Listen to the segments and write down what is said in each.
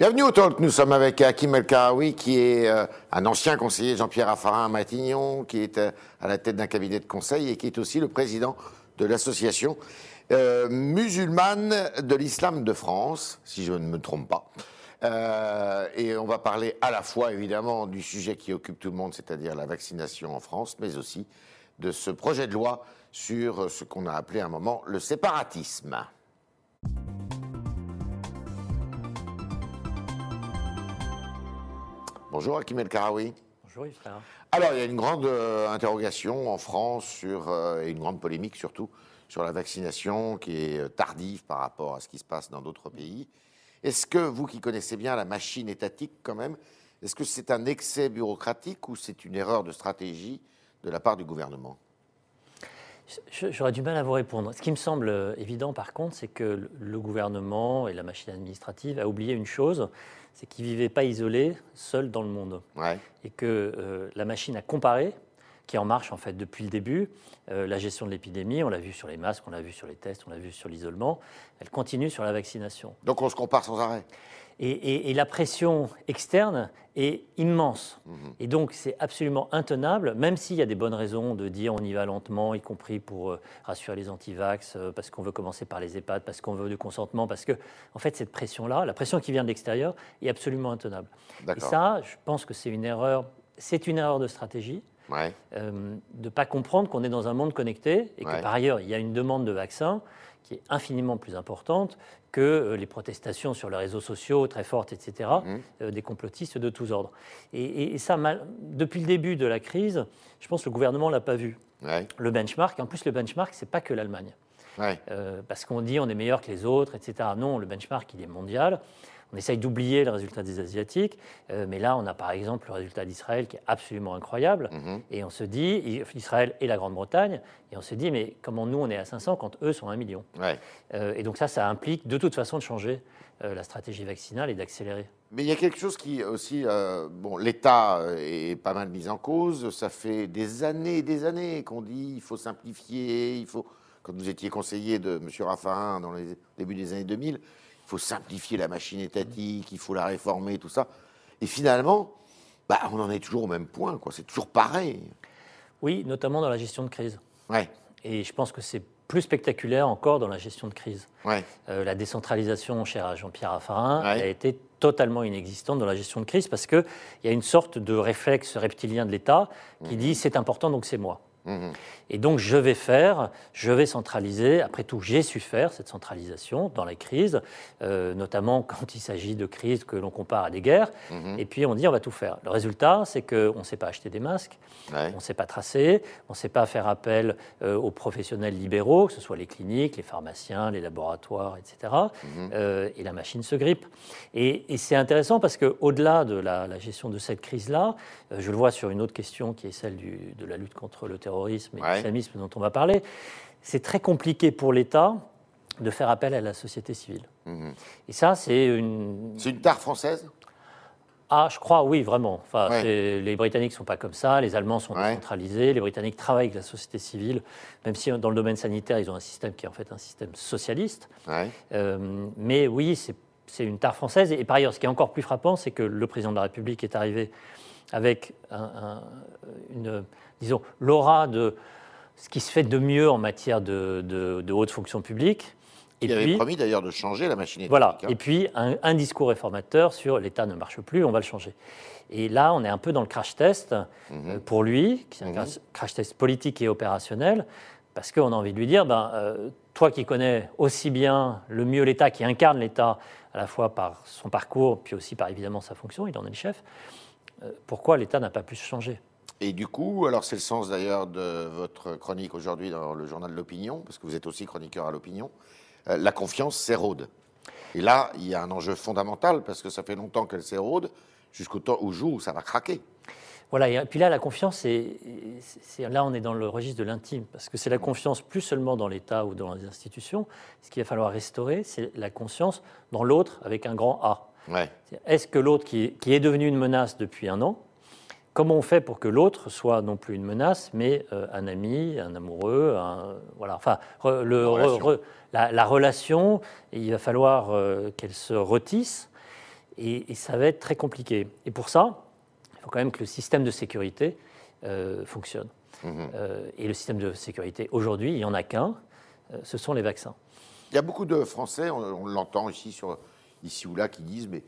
Bienvenue au Talk. Nous sommes avec Hakim El Karaoui, qui est euh, un ancien conseiller Jean-Pierre Raffarin à Matignon, qui est euh, à la tête d'un cabinet de conseil et qui est aussi le président de l'association euh, musulmane de l'islam de France, si je ne me trompe pas. Euh, et on va parler à la fois évidemment du sujet qui occupe tout le monde, c'est-à-dire la vaccination en France, mais aussi de ce projet de loi sur ce qu'on a appelé à un moment le séparatisme. Bonjour Hakim El Karaoui. Bonjour Yves frère. Alors, il y a une grande euh, interrogation en France sur, euh, et une grande polémique surtout sur la vaccination qui est euh, tardive par rapport à ce qui se passe dans d'autres pays. Est-ce que vous qui connaissez bien la machine étatique quand même, est-ce que c'est un excès bureaucratique ou c'est une erreur de stratégie de la part du gouvernement? J'aurais du mal à vous répondre. Ce qui me semble évident par contre, c'est que le- le gouvernement et la machine administrative a oublié une chose, c'est qu'ils ne vivaient pas isolés, seuls dans le monde. Ouais. Et que euh, la machine a comparé, qui est en marche en fait depuis le début, euh, la gestion de l'épidémie, on l'a vu sur les masques, on l'a vu sur les tests, on l'a vu sur l'isolement, elle continue sur la vaccination. Donc on se compare sans arrêt. Et, et- et la pression externe est immense. Et donc, c'est absolument intenable, même s'il y a des bonnes raisons de dire on y va lentement, y compris pour euh, rassurer les antivax, euh, parce qu'on veut commencer par les EHPAD, parce qu'on veut du consentement, parce que, en fait, cette pression-là, la pression qui vient de l'extérieur, est absolument intenable. Et ça, je pense que c'est une erreur, c'est une erreur de stratégie. Ouais. euh, de ne pas comprendre qu'on est dans un monde connecté et que Ouais. par ailleurs, il y a une demande de vaccins qui est infiniment plus importante que euh, les protestations sur les réseaux sociaux très fortes, etc., Mhm. euh, des complotistes de tous ordres. Et, et- et ça, mal- depuis le début de la crise, je pense que le gouvernement ne l'a pas vu. Ouais. Le benchmark, en plus le benchmark, c'est pas que l'Allemagne. Ouais. Euh, parce qu'on dit on est meilleur que les autres, etc. Non, le benchmark, il est mondial. On essaye d'oublier le résultat des Asiatiques, euh, mais là, on a par exemple le résultat d'Israël qui est absolument incroyable. Mhm. Et on se dit, Israël et la Grande-Bretagne, et on se dit, mais comment nous, on est à 500 quand eux sont à 1 million? Ouais. Euh, Et donc ça, ça implique de toute façon de changer euh, la stratégie vaccinale et d'accélérer. Mais il y a quelque chose qui aussi, euh, bon, l'État est pas mal mis en cause. Ça fait des années et des années qu'on dit il faut simplifier, il faut. Quand vous étiez conseiller de M. Raffarin dans les débuts des années 2000, il faut simplifier la machine étatique, il faut la réformer, tout ça. Et finalement, bah, on en est toujours au même point, quoi. C'est toujours pareil. Oui, notamment dans la gestion de crise. Ouais, Et je pense que c'est plus spectaculaire encore dans la gestion de crise. ouais, Euh, la décentralisation, chère à Jean-Pierre Raffarin, Ouais. a été totalement inexistante dans la gestion de crise parce qu'il y a une sorte de réflexe reptilien de l'État qui dit c'est important donc c'est moi. Mhm. Et donc je vais faire, je vais centraliser. Après tout, j'ai su faire cette centralisation dans les crises, euh, notamment quand il s'agit de crises que l'on compare à des guerres. Mhm. Et puis on dit on va tout faire. Le résultat, c'est qu'on ne sait pas acheter des masques, ouais. on ne sait pas tracer, on ne sait pas faire appel euh, aux professionnels libéraux, que ce soit les cliniques, les pharmaciens, les laboratoires, etc. Euh, et la machine se grippe. Et, et c'est intéressant parce qu'au-delà de la, la gestion de cette crise-là, euh, je le vois sur une autre question qui est celle du- de la lutte contre le terrorisme et Ouais. l'islamisme dont on va parler, c'est très compliqué pour l'État de faire appel à la société civile. Mhm. Et ça, c'est une, C'est une tare française? Ah, je crois, oui, vraiment. Enfin, Ouais. Les Britanniques ne sont pas comme ça, les Allemands sont Ouais. décentralisés, les Britanniques travaillent avec la société civile, même si dans le domaine sanitaire, ils ont un système qui est en fait un système socialiste. Ouais. Euh, mais oui, c'est c'est une tare française. Et, par ailleurs, ce qui est encore plus frappant, c'est que le président de la République est arrivé avec un- un- une, disons, l'aura de ce qui se fait de mieux en matière de, de- de haute fonction publique. Et Il avait promis d'ailleurs de changer la machine voilà. hein. Et puis, un, un discours réformateur sur l'État ne marche plus, on va le changer. Et là, on est un peu dans le crash test Mhm. euh, pour lui, qui est un Mhm. crash- test politique et opérationnel, parce qu'on a envie de lui dire, ben, euh, toi qui connais aussi bien le mieux l'État, qui incarne l'État à la fois par son parcours, puis aussi par évidemment sa fonction, il en est le chef, pourquoi l'État n'a pas pu se changer? Et du coup, alors c'est le sens d'ailleurs de votre chronique aujourd'hui dans le journal de l'opinion, parce que vous êtes aussi chroniqueur à l'opinion, euh, la confiance s'érode. Et là, il y a un enjeu fondamental, parce que ça fait longtemps qu'elle s'érode, jusqu'au jour où ça va craquer. Voilà, et puis là, la confiance, là, on est dans le registre de l'intime, parce que c'est la confiance plus seulement dans l'État ou dans les institutions. Ce qu'il va falloir restaurer, c'est la conscience dans l'autre avec un grand A. Ouais. Est-ce que l'autre, qui est, qui est devenu une menace depuis un an, comment on fait pour que l'autre soit non plus une menace, mais euh, un ami, un amoureux, un- voilà, enfin, re- le, La re- relation. re- la, la relation, il va falloir euh, qu'elle se retisse. Et, ça va être très compliqué. Et pour ça, il faut quand même que le système de sécurité euh, fonctionne. Mhm. Et le système de sécurité, aujourd'hui, il n'y en a qu'un, ce sont les vaccins. Il y a beaucoup de Français, on, l'entend ici, sur, ici ou là, qui disent, mais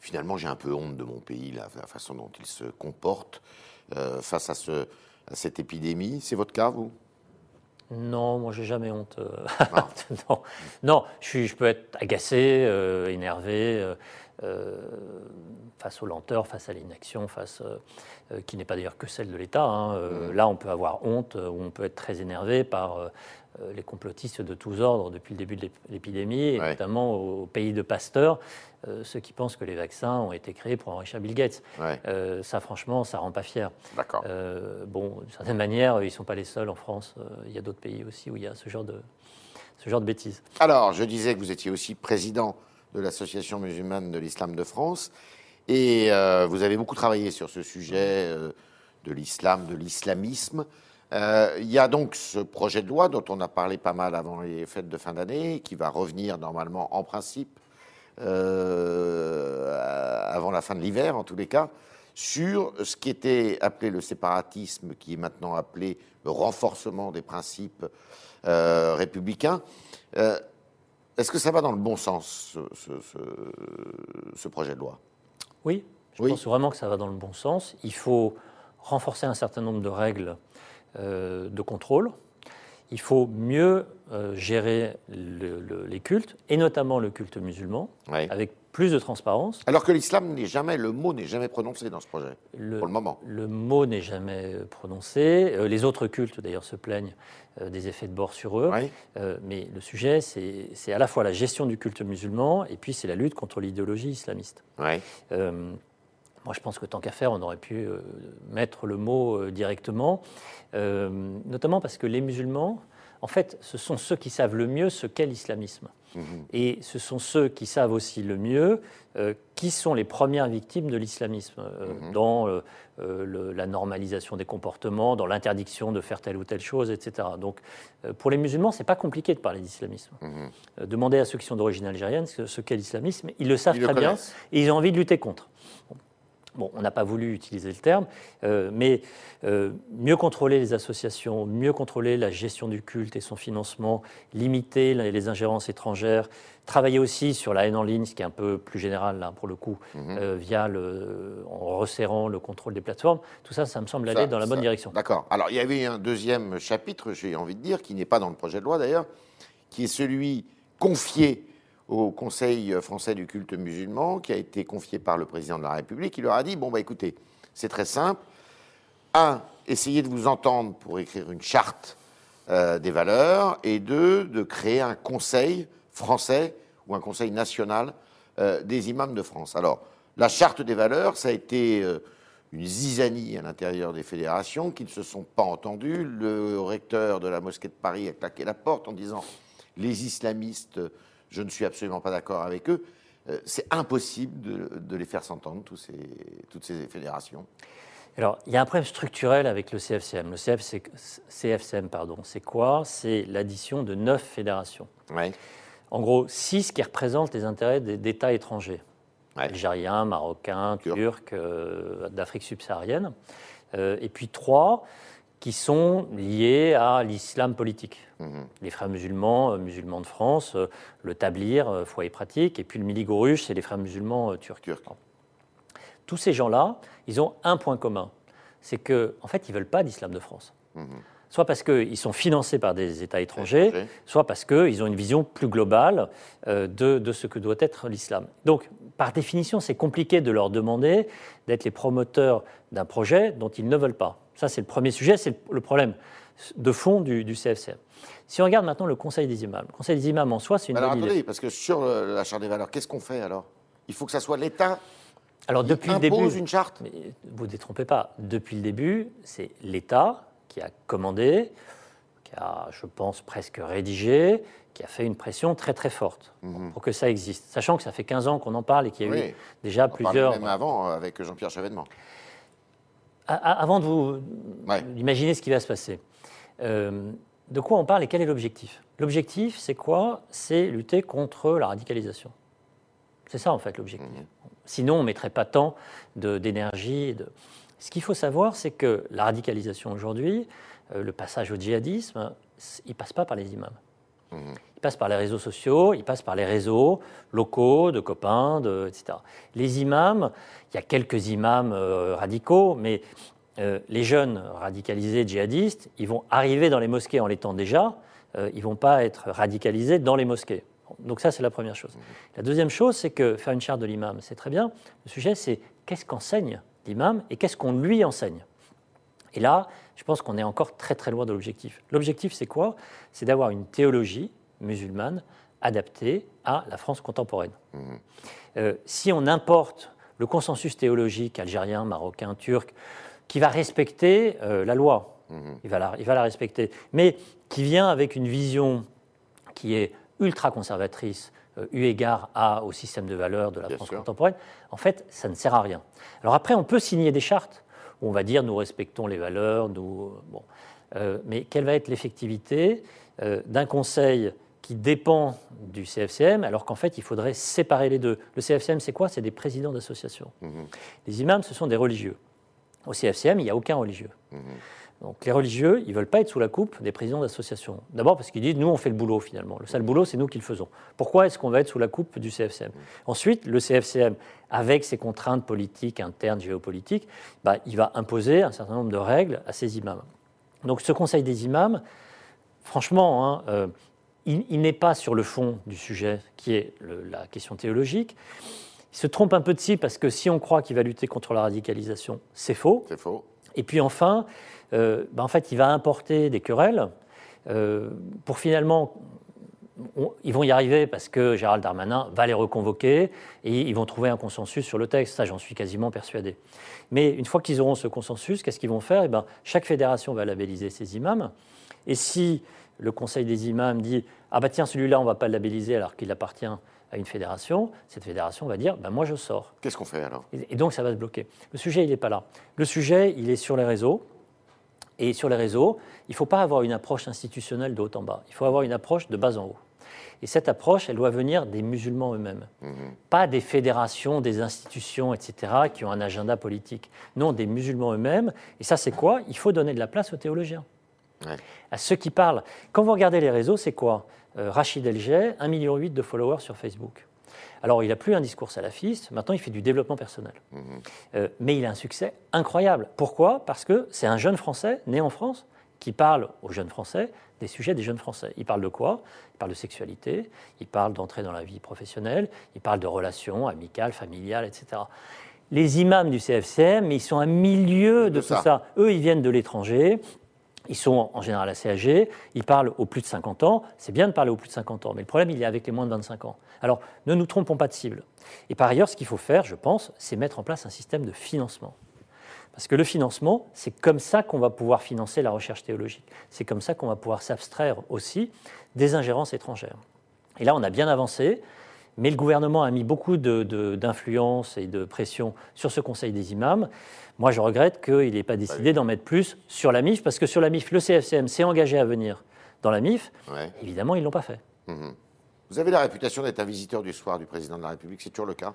finalement j'ai un peu honte de mon pays, la, la façon dont il se comporte face à, ce, à cette épidémie. C'est votre cas, vous? Non, moi j'ai jamais honte. non. non, je, peux être agacé, euh, énervé euh, euh, face aux lenteurs, face à l'inaction, face qui n'est pas d'ailleurs que celle de l'État. Hein. Mmh. Là, on peut avoir honte ou on peut être très énervé par euh, les complotistes de tous ordres depuis le début de l'épidémie, et notamment au pays de Pasteur, euh, ceux qui pensent que les vaccins ont été créés pour enrichir Bill Gates. Euh, ça, franchement, ça rend pas fier. D'accord. bon, d'une certaine manière, ils ne sont pas les seuls en France. il y a d'autres pays aussi où il y a ce genre de, ce genre de bêtises. Alors, je disais que vous étiez aussi président de l'Association musulmane de l'islam de France, et vous avez beaucoup travaillé sur ce sujet de l'islam, de l'islamisme. Euh, il y a donc ce projet de loi dont on a parlé pas mal avant les fêtes de fin d'année, qui va revenir normalement en principe euh, avant la fin de l'hiver, en tous les cas, sur ce qui était appelé le séparatisme, qui est maintenant appelé le renforcement des principes euh, républicains. Est-ce que ça va dans le bon sens, ce, projet de loi? Oui, je pense vraiment que ça va dans le bon sens. Il faut renforcer un certain nombre de règles de contrôle. Il faut mieux euh, gérer les cultes, et notamment le culte musulman, avec plus de transparence. Alors que l'islam n'est jamais, le mot n'est jamais prononcé dans ce projet, pour le moment. Le mot n'est jamais prononcé. Euh, les autres cultes, d'ailleurs, se plaignent des effets de bord sur eux. mais le sujet, c'est à la fois la gestion du culte musulman, et puis c'est la lutte contre l'idéologie islamiste. Moi, je pense que tant qu'à faire, on aurait pu euh, mettre le mot euh, directement, euh, notamment parce que les musulmans, en fait, ce sont ceux qui savent le mieux ce qu'est l'islamisme. Mhm. Et ce sont ceux qui savent aussi le mieux qui sont les premières victimes de l'islamisme, mhm. dans la normalisation des comportements, dans l'interdiction de faire telle ou telle chose, etc. Donc, pour les musulmans, c'est pas compliqué de parler d'islamisme. Mhm. demandez à ceux qui sont d'origine algérienne ce, qu'est l'islamisme, ils le savent très bien et ils ont envie de lutter contre. Bon, on n'a pas voulu utiliser le terme, euh, mais euh, mieux contrôler les associations, mieux contrôler la gestion du culte et son financement, limiter les ingérences étrangères, travailler aussi sur la haine en ligne, ce qui est un peu plus général là, pour le coup, mhm. euh, via le, en resserrant le contrôle des plateformes. Tout ça, ça me semble aller dans la bonne direction. D'accord. Alors, il y avait un deuxième chapitre, j'ai envie de dire, qui n'est pas dans le projet de loi d'ailleurs, qui est celui confié au Conseil français du culte musulman, qui a été confié par le président de la République. Il leur a dit bon, bah écoutez, c'est très simple. Un, essayez de vous entendre pour écrire une charte euh, des valeurs, et deux, de créer un conseil français ou un conseil national euh, des imams de France. Alors, la charte des valeurs, ça a été euh, une zizanie à l'intérieur des fédérations qui ne se sont pas entendues. Le recteur de la mosquée de Paris a claqué la porte en disant les islamistes je ne suis absolument pas d'accord avec eux. Euh, c'est impossible de, les faire s'entendre, toutes ces fédérations. Alors, il y a un problème structurel avec le CFCM. Le CFCM, pardon, c'est quoi? C'est l'addition de neuf fédérations. En gros, six qui représentent les intérêts d'États étrangers. Algériens, Marocains, Turcs, euh, d'Afrique subsaharienne. Euh, et puis trois qui sont liés à l'islam politique. Mhm. Les frères musulmans, euh, musulmans de France, euh, le Tablir, euh, foyer pratique, et puis le Miligouruche, c'est les frères musulmans turcs. Tous ces gens-là, ils ont un point commun, c'est qu'en en fait, ils ne veulent pas d'islam de France. Mhm. Soit parce qu'ils sont financés par des États étrangers, soit parce qu'ils ont une vision plus globale de, de ce que doit être l'islam. Donc, par définition, c'est compliqué de leur demander d'être les promoteurs d'un projet dont ils ne veulent pas. Ça, c'est le premier sujet, c'est le problème de fond du, du, CFCM. Si on regarde maintenant le Conseil des imams, le Conseil des imams en soi, c'est une alors, attendez, parce que sur la charte des valeurs, qu'est-ce qu'on fait alors? Il faut que ça soit l'État alors, qui depuis impose le début, une charte? Vous ne détrompez pas. Depuis le début, c'est l'État qui a commandé, qui a, je pense, presque rédigé, qui a fait une pression très très forte mhm. pour que ça existe. Sachant que ça fait 15 ans qu'on en parle et qu'il y a eu déjà on plusieurs. Même avant euh, avec Jean-Pierre Chevènement avant de vous imaginer ce qui va se passer, euh, de quoi on parle et quel est l'objectif? L'objectif, c'est quoi? C'est lutter contre la radicalisation. C'est ça, en fait, l'objectif. Mhm. Sinon, on ne mettrait pas tant d'énergie. De... Ce qu'il faut savoir, c'est que la radicalisation aujourd'hui, euh, le passage au djihadisme, il ne passe pas par les imams. Mmh. Il passe par les réseaux sociaux, il passe par les réseaux locaux, de copains, de, etc. Les imams, il y a quelques imams euh, radicaux, mais euh, les jeunes radicalisés djihadistes, ils vont arriver dans les mosquées en l'étant déjà, ils ne vont pas être radicalisés dans les mosquées. Donc ça, c'est la première chose. La deuxième chose, c'est que faire une charte de l'imam, c'est très bien. Le sujet, c'est qu'est-ce qu'enseigne l'imam et qu'est-ce qu'on lui enseigne? Et là, je pense qu'on est encore très très loin de l'objectif. L'objectif, c'est quoi? C'est d'avoir une théologie musulmane adaptée à la France contemporaine. Mmh. Euh, si on importe le consensus théologique algérien, marocain, turc, qui va respecter euh, la loi, mmh. il, va la, il va la respecter, mais qui vient avec une vision qui est ultra conservatrice, euh, eu égard à, au système de valeurs de la France contemporaine, en fait, ça ne sert à rien. Alors après, on peut signer des chartes on va dire nous respectons les valeurs, nous. Euh, bon. Euh, mais quelle va être l'effectivité d'un conseil qui dépend du CFCM, alors qu'en fait, il faudrait séparer les deux? Le CFCM, c'est quoi? C'est des présidents d'associations. Mhm. Les imams, ce sont des religieux. Au CFCM, il n'y a aucun religieux. Mhm. Donc les religieux, ils ne veulent pas être sous la coupe des présidents d'associations. D'abord parce qu'ils disent, nous, on fait le boulot finalement. Le sale boulot, c'est nous qui le faisons. Pourquoi est-ce qu'on va être sous la coupe du CFCM Ensuite, le CFCM, avec ses contraintes politiques, internes, géopolitiques, bah, il va imposer un certain nombre de règles à ses imams. Donc ce conseil des imams, franchement, hein, euh, il, n'est pas sur le fond du sujet, qui est la question théologique. Il se trompe un peu de ci parce que si on croit qu'il va lutter contre la radicalisation, c'est faux. C'est faux. Et puis enfin, ben, en fait, il va importer des querelles euh, pour finalement ils vont y arriver parce que Gérald Darmanin va les reconvoquer et ils vont trouver un consensus sur le texte. Ça, j'en suis quasiment persuadé. Mais une fois qu'ils auront ce consensus, qu'est-ce qu'ils vont faire? Eh ben, Chaque fédération va labelliser ses imams. Et si le conseil des imams dit Ah bah tiens, celui-là, on ne va pas le labelliser alors qu'il appartient à une fédération, cette fédération va dire ben Moi, je sors. Qu'est-ce qu'on fait alors? Et donc, ça va se bloquer. Le sujet, il n'est pas là. Le sujet, il est sur les réseaux. Et sur les réseaux, il ne faut pas avoir une approche institutionnelle de haut en bas, il faut avoir une approche de bas en haut. Et cette approche, elle doit venir des musulmans eux-mêmes, mhm. pas des fédérations, des institutions, etc., qui ont un agenda politique. Non, des musulmans eux-mêmes. Et ça, c'est quoi? Il faut donner de la place aux théologiens, à ceux qui parlent. Quand vous regardez les réseaux, c'est quoi? Euh, Rachid Elgey, 1,8 million de followers sur Facebook. Alors, il n'a plus un discours salafiste, maintenant il fait du développement personnel. Mhm. Euh, mais il a un succès incroyable. Pourquoi? Parce que c'est un jeune Français né en France qui parle aux jeunes Français des sujets des jeunes Français. Il parle de quoi? Il parle de sexualité, il parle d'entrer dans la vie professionnelle, il parle de relations amicales, familiales, etc. Les imams du CFCM, ils sont un milieu de, tout ça. Eux, ils viennent de l'étranger, ils sont en général assez âgés, ils parlent aux plus de 50 ans. C'est bien de parler aux plus de 50 ans, mais le problème, il est avec les moins de 25 ans. Alors, ne nous trompons pas de cible. Et par ailleurs, ce qu'il faut faire, je pense, c'est mettre en place un système de financement. Parce que le financement, c'est comme ça qu'on va pouvoir financer la recherche théologique. C'est comme ça qu'on va pouvoir s'abstraire aussi des ingérences étrangères. Et là, on a bien avancé. Mais le gouvernement a mis beaucoup d'influence et de pression sur ce Conseil des imams. Moi, je regrette qu'il n'ait pas décidé d'en mettre plus sur la MIF, parce que sur la MIF, le CFCM s'est engagé à venir dans la MIF. Évidemment, ils ne l'ont pas fait. Mhm. Vous avez la réputation d'être un visiteur du soir du président de la République, c'est toujours le cas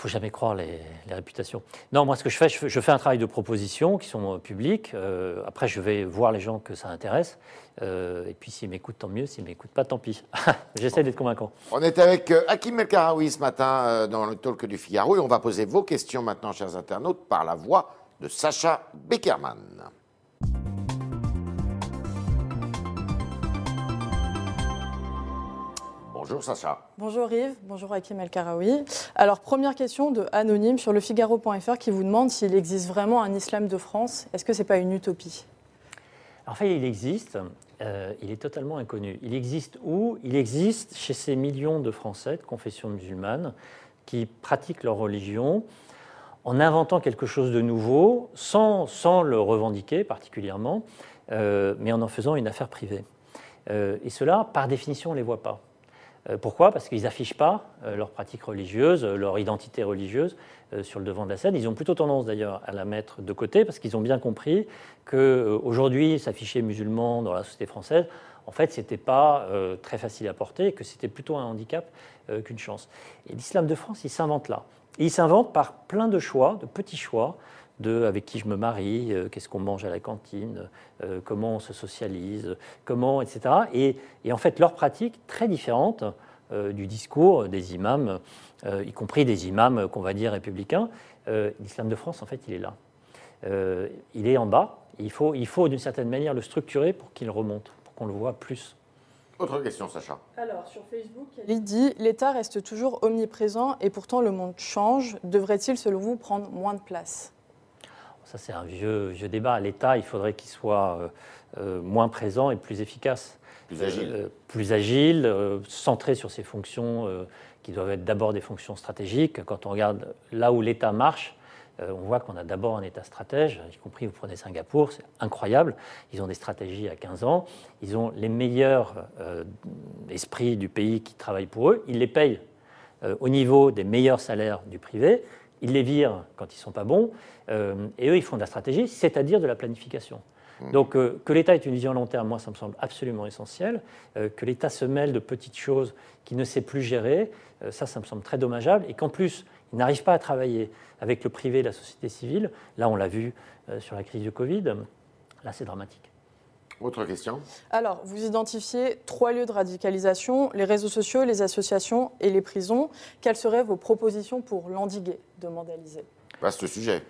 faut jamais croire les, réputations. Non, moi, ce que je fais, je, fais un travail de proposition qui sont euh, publics. Euh, après, je vais voir les gens que ça intéresse. Euh, et puis, s'ils m'écoutent, tant mieux. S'ils ne m'écoutent pas, tant pis. J'essaie d'être convaincant. On est avec Hakim El Karaoui ce matin dans le talk du Figaro. Et on va poser vos questions maintenant, chers internautes, par la voix de Sacha Beckerman. Bonjour Sacha. Bonjour Yves, bonjour Hakim El Karaoui. Alors première question de Anonyme sur le Figaro.fr qui vous demande s'il existe vraiment un islam de France. Est-ce que ce n'est pas une utopie? En fait, il existe. Euh, il est totalement inconnu. Il existe où? Il existe chez ces millions de Français de confession musulmane qui pratiquent leur religion en inventant quelque chose de nouveau, sans, sans le revendiquer particulièrement, euh, mais en en faisant une affaire privée. Euh, et cela, par définition, on ne les voit pas. Euh, pourquoi? Parce qu'ils n'affichent pas euh, leur pratique religieuse, euh, leur identité religieuse sur le devant de la scène. Ils ont plutôt tendance d'ailleurs à la mettre de côté parce qu'ils ont bien compris qu'aujourd'hui, s'afficher musulman dans la société française, en fait, ce n'était pas très facile à porter et que c'était plutôt un handicap qu'une chance. Et l'islam de France, il s'invente là. il s'invente par plein de choix, de petits choix, de avec qui je me marie, euh, qu'est-ce qu'on mange à la cantine, euh, comment on se socialise, comment, etc. Et, en fait, leurs pratiques très différentes euh, du discours des imams, y compris des imams qu'on va dire républicains. L'islam de France, en fait, il est là. il est en bas. Il faut, il faut d'une certaine manière le structurer pour qu'il remonte, pour qu'on le voit plus. Autre question, Sacha. Alors, sur Facebook, il dit L'État reste toujours omniprésent et pourtant le monde change. Devrait-il, selon vous, prendre moins de place? Ça, c'est un vieux, vieux débat. L'État, il faudrait qu'il soit euh, euh, moins présent et plus efficace. Plus agile. Euh, plus agile, centré sur ses fonctions qui doivent être d'abord des fonctions stratégiques. Quand on regarde là où l'État marche, on voit qu'on a d'abord un État stratège, y compris vous prenez Singapour, c'est incroyable. Ils ont des stratégies à 15 ans, ils ont les meilleurs euh, esprits du pays qui travaillent pour eux, ils les payent euh, au niveau des meilleurs salaires du privé, ils les virent quand ils ne sont pas bons, et eux, ils font de la stratégie, c'est-à-dire de la planification. Mmh. Donc que l'État ait une vision à long terme, moi, ça me semble absolument essentiel. que l'État se mêle de petites choses qu'il ne sait plus gérer, ça, ça me semble très dommageable. Et qu'en plus, il n'arrive pas à travailler avec le privé et la société civile. Là, on l'a vu euh, sur la crise du Covid. Là, c'est dramatique. Autre question Alors, vous identifiez trois lieux de radicalisation, les réseaux sociaux, les associations et les prisons. Quelles seraient vos propositions pour l'endiguer, demande Alizé Vaste sujet.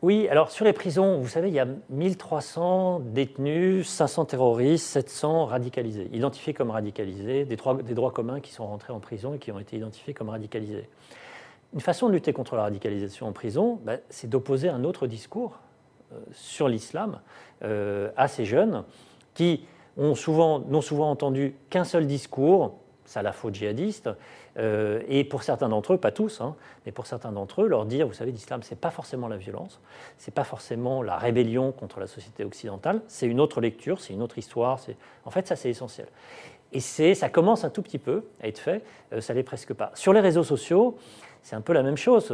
Oui, alors sur les prisons, vous savez, il y a 1300 détenus, 500 terroristes, 700 radicalisés, identifiés comme radicalisés, des droits, des droits communs qui sont rentrés en prison et qui ont été identifiés comme radicalisés. Une façon de lutter contre la radicalisation en prison, bah, c'est d'opposer un autre discours sur l'islam euh, à ces jeunes qui ont souvent, n'ont souvent entendu qu'un seul discours, salafo-djihadiste, euh, et pour certains d'entre eux, pas tous, hein, mais pour certains d'entre eux, leur dire, vous savez, l'islam, c'est pas forcément la violence, c'est pas forcément la rébellion contre la société occidentale, c'est une autre lecture, c'est une autre histoire, c'est... en fait, ça c'est essentiel. Et ça commence un tout petit peu à être fait, ça l'est presque pas. Sur les réseaux sociaux, c'est un peu la même chose.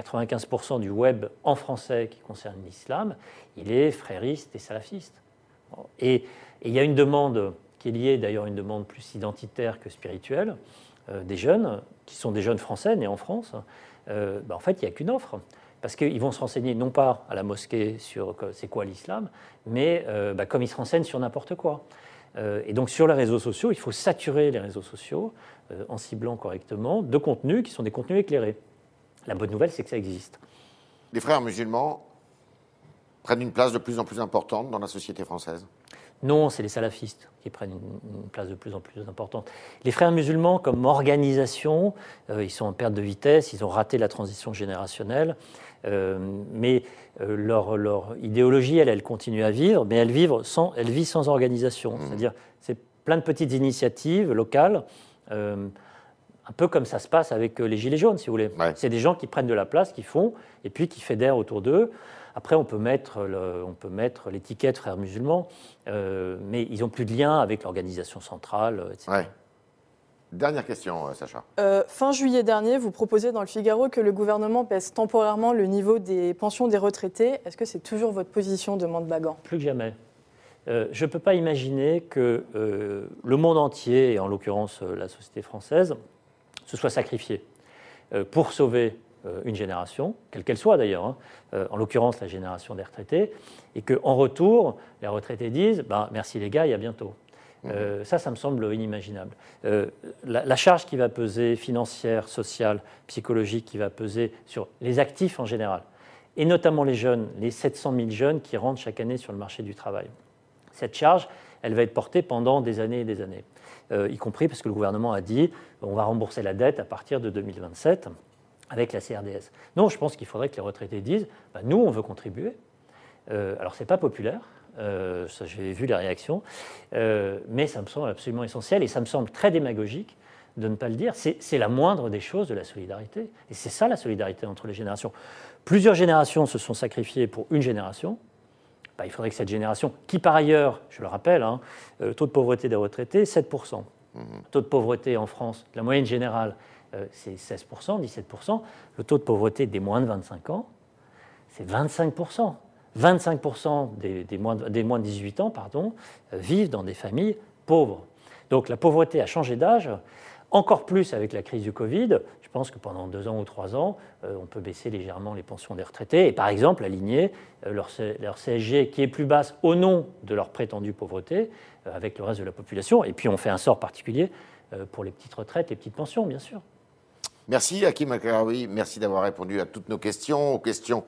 95% euh, du web en français qui concerne l'islam, il est frériste et salafiste. Et, il y a une demande qui est liée d'ailleurs une demande plus identitaire que spirituelle euh, des jeunes, qui sont des jeunes français nés en France. Euh, bah, en fait, il n'y a qu'une offre. Parce qu'ils vont se renseigner non pas à la mosquée sur c'est quoi l'islam, mais bah, comme ils se renseignent sur n'importe quoi. et donc sur les réseaux sociaux, il faut saturer les réseaux sociaux euh, en ciblant correctement, de contenus qui sont des contenus éclairés. La bonne nouvelle, c'est que ça existe. Les frères musulmans prennent une place de plus en plus importante dans la société française non, c'est les salafistes qui prennent une, place de plus en plus importante. Les frères musulmans, comme organisation, euh, ils sont en perte de vitesse, ils ont raté la transition générationnelle, euh, mais leur, leur, idéologie, elle, elle continue à vivre, mais elle, vit sans, elle vit sans organisation. Mmh. C'est-à-dire, c'est plein de petites initiatives locales euh, un peu comme ça se passe avec euh, les Gilets jaunes, si vous voulez. C'est des gens qui prennent de la place, qui font, et puis qui fédèrent autour d'eux. Après, on peut mettre, on peut mettre l'étiquette frères musulmans, euh, mais ils n'ont plus de lien avec l'organisation centrale, etc. Dernière question, Sacha. fin juillet dernier, vous proposez dans le Figaro que le gouvernement baisse temporairement le niveau des pensions des retraités. Est-ce que c'est toujours votre position, demande Bagan Plus que jamais. Euh, je ne peux pas imaginer que euh, le monde entier, et en l'occurrence euh, la société française, se soit sacrifié pour sauver une génération, quelle qu'elle soit d'ailleurs, hein, en l'occurrence la génération des retraités, et qu'en retour, les retraités disent ben, merci les gars et à bientôt. Mmh. ça, ça me semble inimaginable. la, charge qui va peser financière, sociale, psychologique, qui va peser sur les actifs en général, et notamment les jeunes, les 700 000 jeunes qui rentrent chaque année sur le marché du travail cette charge, elle va être portée pendant des années et des années, euh, y compris parce que le gouvernement a dit on va rembourser la dette à partir de 2027 avec la CRDS. Non, je pense qu'il faudrait que les retraités disent bah, nous, on veut contribuer. Euh, alors, ce n'est pas populaire, euh, j'ai vu les réactions, mais ça me semble absolument essentiel et ça me semble très démagogique de ne pas le dire. C'est la moindre des choses de la solidarité. Et c'est ça la solidarité entre les générations. Plusieurs générations se sont sacrifiées pour une génération. Bah, il faudrait que cette génération, qui par ailleurs, je le rappelle, hein, euh, le taux de pauvreté des retraités, 7%. Le mmh. taux de pauvreté en France, la moyenne générale, euh, c'est 16%, 17%. Le taux de pauvreté des moins de 25 ans, c'est 25%. 25% des, des, moins de, des, moins de, 18 ans pardon, euh, vivent dans des familles pauvres. Donc la pauvreté a changé d'âge. Encore plus avec la crise du Covid. Je pense que pendant deux ans ou trois ans, euh, on peut baisser légèrement les pensions des retraités et par exemple aligner euh, leur, CSG qui est plus basse au nom de leur prétendue pauvreté euh, avec le reste de la population. Et puis on fait un sort particulier pour les petites retraites, les petites pensions, bien sûr. Merci Hakim Akarawi, merci d'avoir répondu à toutes nos questions, aux questions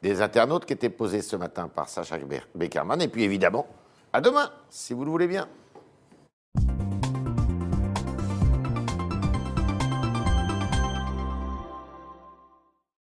des internautes qui étaient posées ce matin par Sacha Beckerman. Et puis évidemment, à demain, si vous le voulez bien.